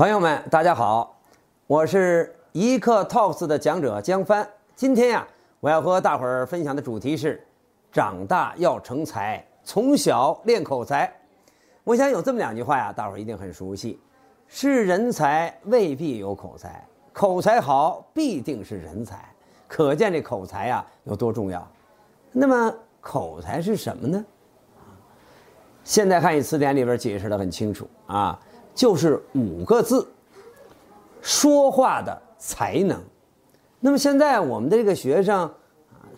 朋友们，大家好，我是一课 Talks 的讲者江帆。今天呀，我要和大伙儿分享的主题是：长大要成才，从小练口才。我想有这么两句话呀，大伙儿一定很熟悉：是人才未必有口才，口才好必定是人才。可见这口才呀有多重要。那么口才是什么呢？现代汉语词典里边解释的很清楚啊。就是五个字，说话的才能。那么现在我们的这个学生啊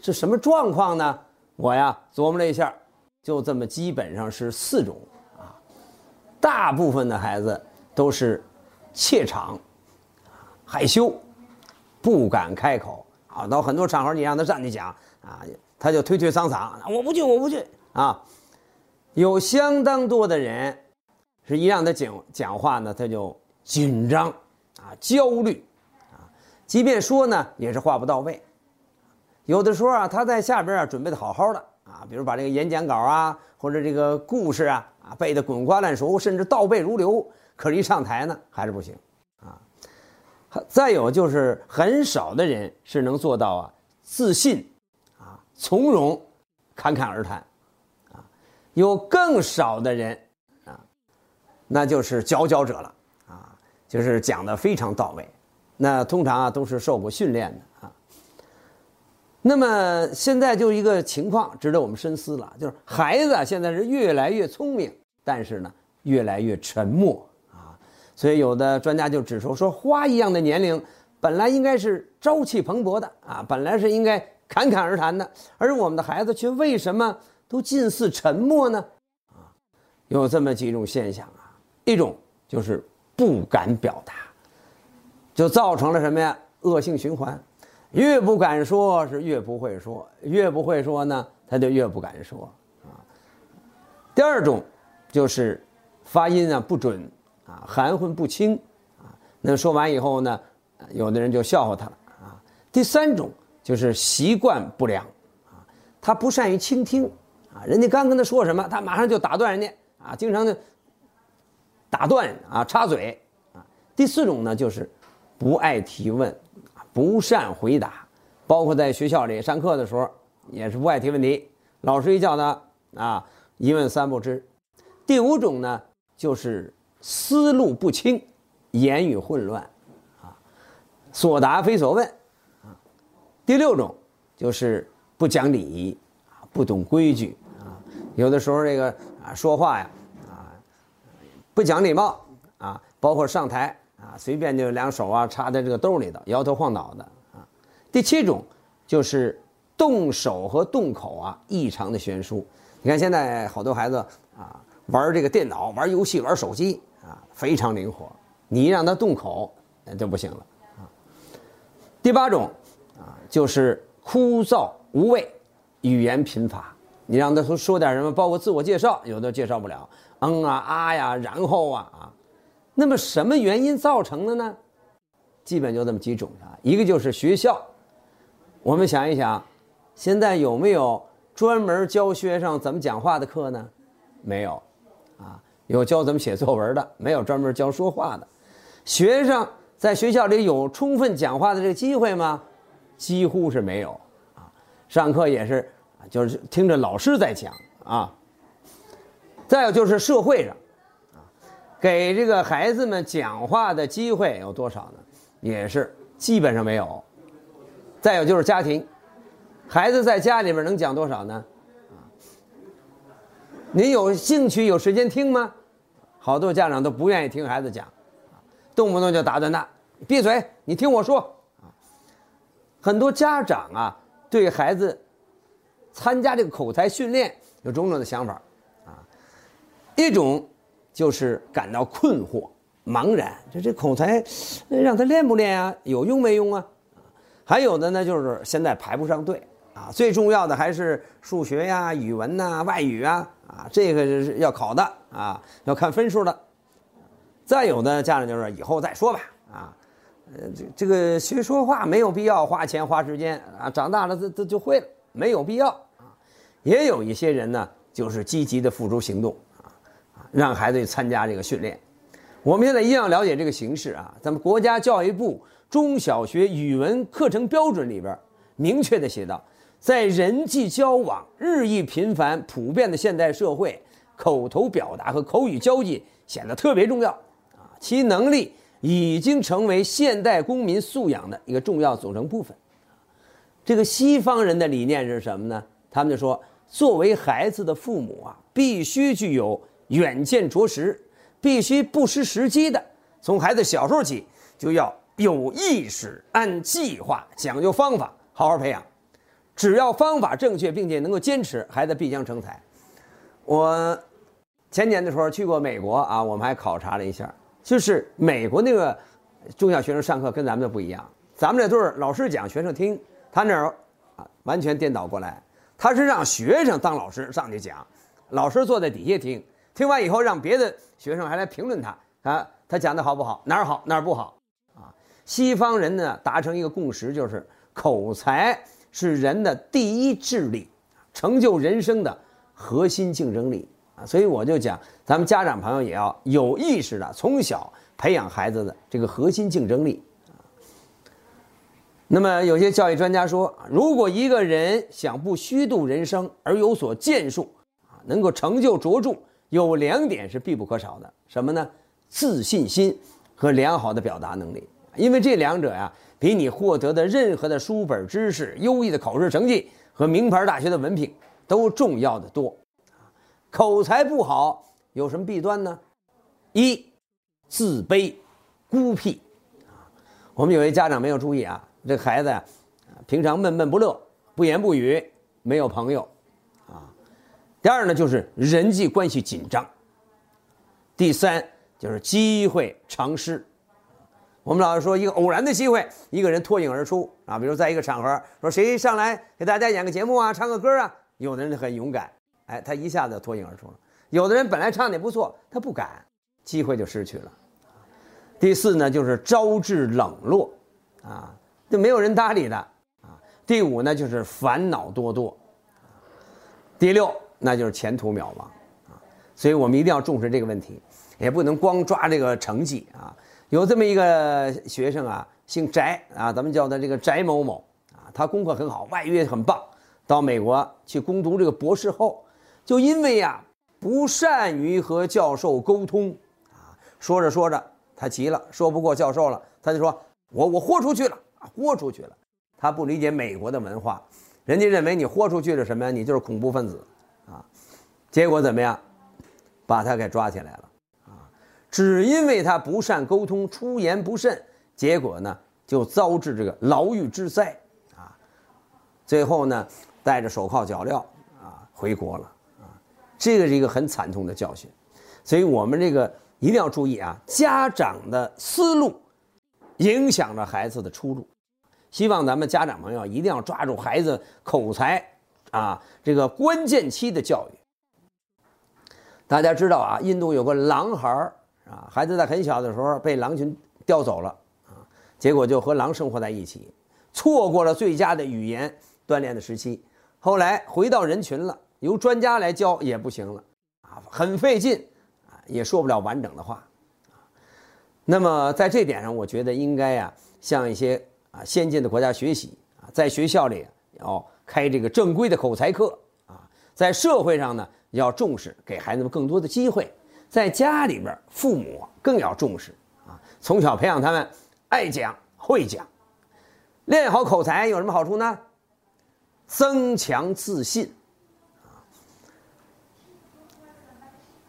是什么状况呢？我呀琢磨了一下，就这么基本上是四种啊。大部分的孩子都是怯场、害羞，不敢开口啊。到很多场合你让他站去讲啊，他就推推搡搡，我不去，我不去啊。有相当多的人。是一让他讲讲话呢，他就紧张啊，焦虑啊，即便说呢，也是话不到位。有的时候啊，他在下边啊准备的好好的啊，比如把这个演讲稿啊，或者这个故事啊啊背得滚瓜烂熟，甚至倒背如流，可是一上台呢，还是不行啊。再有就是很少的人是能做到啊自信啊从容侃侃而谈啊，有更少的人。那就是佼佼者了，啊，就是讲的非常到位，那通常啊都是受过训练的啊。那么现在就一个情况值得我们深思了，就是孩子现在是越来越聪明，但是呢越来越沉默啊。所以有的专家就指出说，花一样的年龄本来应该是朝气蓬勃的啊，本来是应该侃侃而谈的，而我们的孩子却为什么都近似沉默呢？啊，有这么几种现象啊。一种就是不敢表达，就造成了什么呀？恶性循环，越不敢说，是越不会说，越不会说呢，他就越不敢说啊。第二种就是发音啊不准啊，含混不清啊。那说完以后呢，有的人就笑话他了啊。第三种就是习惯不良啊，他不善于倾听啊，人家刚跟他说什么，他马上就打断人家啊，经常就。打断啊，插嘴啊。第四种呢，就是不爱提问，不善回答，包括在学校里上课的时候，也是不爱提问题。老师一叫他啊，一问三不知。第五种呢，就是思路不清，言语混乱，啊，所答非所问，啊。第六种就是不讲礼仪，啊，不懂规矩，啊，有的时候这个啊说话呀。不讲礼貌啊，包括上台啊，随便就两手啊插在这个兜里头，摇头晃脑的啊。第七种就是动手和动口啊异常的悬殊。你看现在好多孩子啊玩这个电脑、玩游戏、玩手机啊，非常灵活。你让他动口那就不行了啊。第八种啊就是枯燥无味，语言贫乏。你让他说说点什么，包括自我介绍，有的介绍不了。嗯啊啊呀，然后啊啊，那么什么原因造成的呢？基本就这么几种啊，一个就是学校。我们想一想，现在有没有专门教学生怎么讲话的课呢？没有，啊，有教怎么写作文的，没有专门教说话的。学生在学校里有充分讲话的这个机会吗？几乎是没有，啊，上课也是就是听着老师在讲啊。再有就是社会上，啊，给这个孩子们讲话的机会有多少呢？也是基本上没有。再有就是家庭，孩子在家里边能讲多少呢？啊，您有兴趣有时间听吗？好多家长都不愿意听孩子讲，动不动就打断他，闭嘴，你听我说。啊，很多家长啊，对孩子参加这个口才训练有种种的想法。一种就是感到困惑、茫然，这这口才让他练不练啊？有用没用啊？还有的呢，就是现在排不上队啊。最重要的还是数学呀、语文呐、外语啊啊，这个是要考的啊，要看分数的。再有的家长就是以后再说吧啊，呃，这这个学说话没有必要花钱花时间啊，长大了这这就会了，没有必要啊。也有一些人呢，就是积极的付诸行动。让孩子去参加这个训练，我们现在一定要了解这个形势啊！咱们国家教育部中小学语文课程标准里边明确的写道，在人际交往日益频繁、普遍的现代社会，口头表达和口语交际显得特别重要啊！其能力已经成为现代公民素养的一个重要组成部分。这个西方人的理念是什么呢？他们就说，作为孩子的父母啊，必须具有远见卓识。必须不失时机的，从孩子小时候起就要有意识、按计划、讲究方法，好好培养。只要方法正确，并且能够坚持，孩子必将成才。我前年的时候去过美国啊，我们还考察了一下，就是美国那个中小学生上课跟咱们的不一样。咱们这都是老师讲，学生听，他那儿啊完全颠倒过来，他是让学生当老师上去讲，老师坐在底下听。听完以后，让别的学生还来评论他啊，他讲的好不好？哪儿好，哪儿不好？啊，西方人呢达成一个共识，就是口才是人的第一智力，成就人生的核心竞争力啊。所以我就讲，咱们家长朋友也要有意识的从小培养孩子的这个核心竞争力啊。那么有些教育专家说，如果一个人想不虚度人生而有所建树啊，能够成就卓著。有两点是必不可少的，什么呢？自信心和良好的表达能力。因为这两者呀，比你获得的任何的书本知识、优异的考试成绩和名牌大学的文凭都重要的多。口才不好有什么弊端呢？一，自卑、孤僻。啊，我们有些家长没有注意啊，这孩子呀，平常闷闷不乐、不言不语，没有朋友。第二呢，就是人际关系紧张。第三就是机会常失。我们老是说，一个偶然的机会，一个人脱颖而出啊，比如在一个场合，说谁上来给大家演个节目啊，唱个歌啊，有的人很勇敢，哎，他一下子脱颖而出了；有的人本来唱的也不错，他不敢，机会就失去了。第四呢，就是招致冷落，啊，就没有人搭理他啊。第五呢，就是烦恼多多。第六。那就是前途渺茫，啊，所以我们一定要重视这个问题，也不能光抓这个成绩啊。有这么一个学生啊，姓翟啊，咱们叫他这个翟某某啊，他功课很好，外语也很棒，到美国去攻读这个博士后，就因为呀不善于和教授沟通啊，说着说着他急了，说不过教授了，他就说我我豁出去了，豁出去了。他不理解美国的文化，人家认为你豁出去了什么呀？你就是恐怖分子。结果怎么样？把他给抓起来了。啊，只因为他不善沟通，出言不慎，结果呢就遭致这个牢狱之灾。啊，最后呢戴着手铐脚镣啊回国了。啊，这个是一个很惨痛的教训。所以我们这个一定要注意啊，家长的思路影响着孩子的出路。希望咱们家长朋友一定要抓住孩子口才。啊，这个关键期的教育，大家知道啊，印度有个狼孩儿啊，孩子在很小的时候被狼群叼走了啊，结果就和狼生活在一起，错过了最佳的语言锻炼的时期，后来回到人群了，由专家来教也不行了啊，很费劲啊，也说不了完整的话啊。那么在这点上，我觉得应该呀，向一些啊先进的国家学习啊，在学校里要。开这个正规的口才课啊，在社会上呢要重视，给孩子们更多的机会；在家里边，父母更要重视啊，从小培养他们爱讲会讲，练好口才有什么好处呢？增强自信。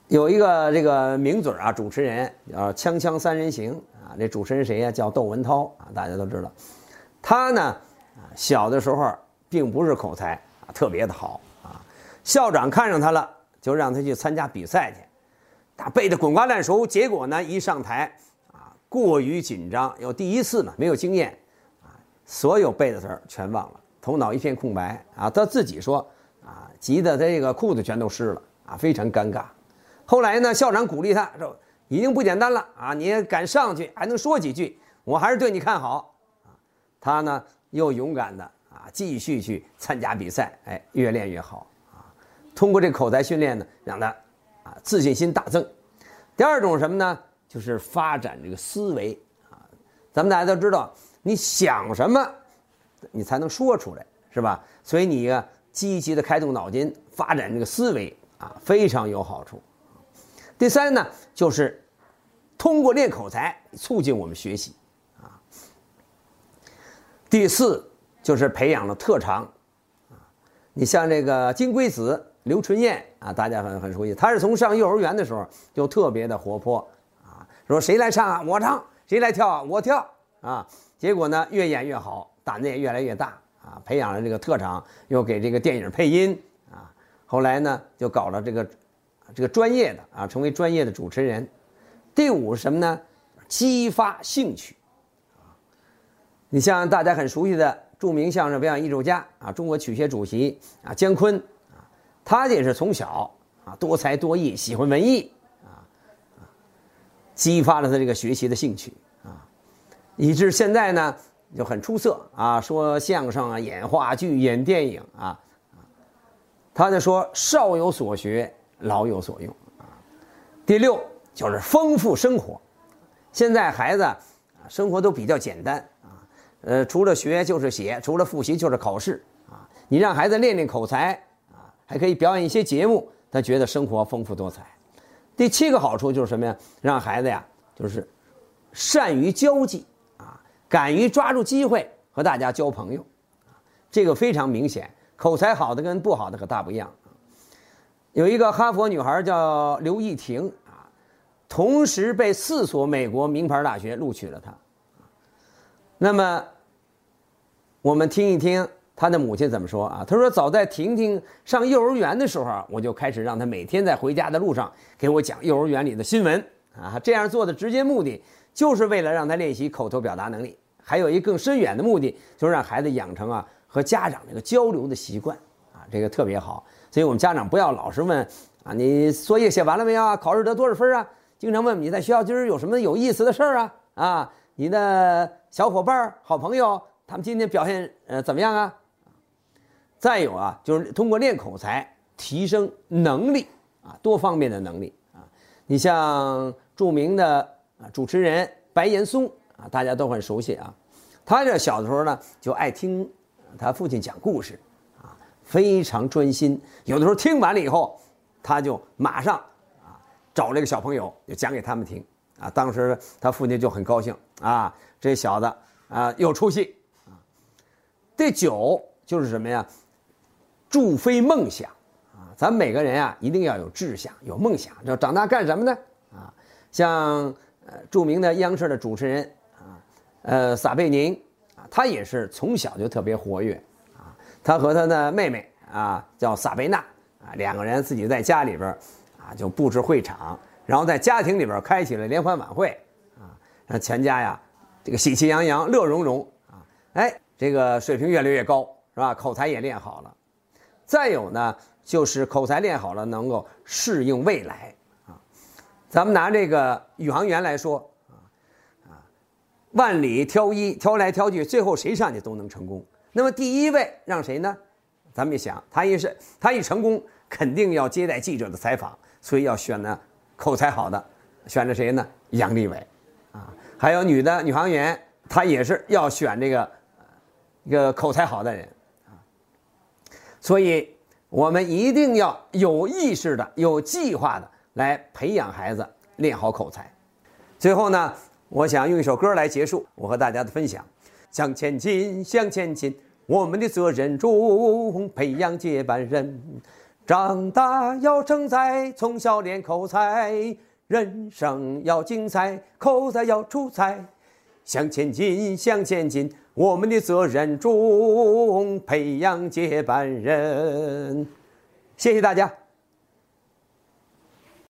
有一个这个名嘴啊，主持人叫《锵锵三人行》啊，这主持人谁呀？叫窦文涛啊，大家都知道。他呢，小的时候。并不是口才啊特别的好，校长看上他了，就让他去参加比赛去。他背得滚瓜烂熟，结果呢一上台啊过于紧张，又第一次嘛没有经验啊，所有背的词儿全忘了，头脑一片空白啊。他自己说啊，急得他这个裤子全都湿了啊，非常尴尬。后来呢，校长鼓励他说：“已经不简单了啊，你也敢上去还能说几句，我还是对你看好啊。”他呢又勇敢的。啊，继续去参加比赛，哎，越练越好！通过这口才训练呢，让他啊自信心大增。第二种什么呢？就是发展这个思维啊。咱们大家都知道，你想什么，你才能说出来，是吧？所以你啊，积极的开动脑筋，发展这个思维啊，非常有好处。第三呢，就是通过练口才，促进我们学习啊。第四就是培养了特长啊。你像这个金龟子刘春燕啊，大家很很熟悉，她是从上幼儿园的时候就特别的活泼啊。说谁来唱啊？我唱。谁来跳啊？我跳。啊，结果呢，越演越好，胆子也越来越大啊，培养了这个特长，又给这个电影配音啊。后来呢，就搞了这个这个专业的啊，成为专业的主持人。第五是什么呢？激发兴趣啊。你像大家很熟悉的著名相声表演艺术家啊，中国曲协主席啊，姜昆，他也是从小啊多才多艺，喜欢文艺啊。激发了他这个学习的兴趣啊，以致现在呢就很出色啊，说相声啊，演话剧、演电影啊，他就说少有所学，老有所用啊。第六就是丰富生活，现在孩子啊生活都比较简单啊，呃，除了学就是写，除了复习就是考试啊。你让孩子练练口才，还可以表演一些节目，他觉得生活丰富多彩。第七个好处就是什么呀？让孩子呀，就是善于交际啊，敢于抓住机会和大家交朋友，这个非常明显。口才好的跟不好的可大不一样。有一个哈佛女孩叫刘亦婷啊，同时被四所美国名牌大学录取了她。那么，我们听一听。他的母亲怎么说啊？他说：“早在婷婷上幼儿园的时候，我就开始让她每天在回家的路上给我讲幼儿园里的新闻啊。这样做的直接目的就是为了让她练习口头表达能力，还有一更深远的目的，就是让孩子养成啊和家长这个交流的习惯啊，这个特别好。所以我们家长不要老是问啊，你作业写完了没有啊？考试得多少分啊？经常问你在学校今儿有什么有意思的事儿啊？啊，你的小伙伴、好朋友他们今天表现呃怎么样啊？”再有啊，就是通过练口才提升能力啊，多方面的能力啊。你像著名的啊主持人白岩松啊，大家都很熟悉啊。他这小的时候呢，就爱听他父亲讲故事啊，非常专心。有的时候听完了以后，他就马上啊找这个小朋友就讲给他们听啊。当时他父亲就很高兴啊，这小子啊有出息啊。第九就是什么呀？助飞梦想，啊，咱每个人啊，一定要有志向，有梦想，要长大干什么呢？啊，像呃著名的央视的主持人啊，呃撒贝宁啊，他也是从小就特别活跃啊，他和他的妹妹啊叫撒贝娜啊，两个人自己在家里边啊就布置会场，然后在家庭里边开启了联欢晚会啊，让全家呀这个喜气洋洋、乐融融啊，哎，这个水平越来越高，是吧？口才也练好了。再有呢，就是口才练好了，能够适应未来啊。咱们拿这个宇航员来说啊啊，万里挑一，挑来挑去，最后谁上去都能成功。那么第一位让谁呢？咱们一想，他一是他一成功，肯定要接待记者的采访，所以要选呢口才好的，选的谁呢？杨利伟啊，还有女的女航员，她也是要选这个一个口才好的人。所以，我们一定要有意识的、有计划的来培养孩子练好口才。最后呢，我想用一首歌来结束我和大家的分享：向前进，向前进，我们的责任重，培养接班人，长大要成才，从小练口才，人生要精彩，口才要出彩。向前进，向前进，我们的责任重，培养接班人。谢谢大家。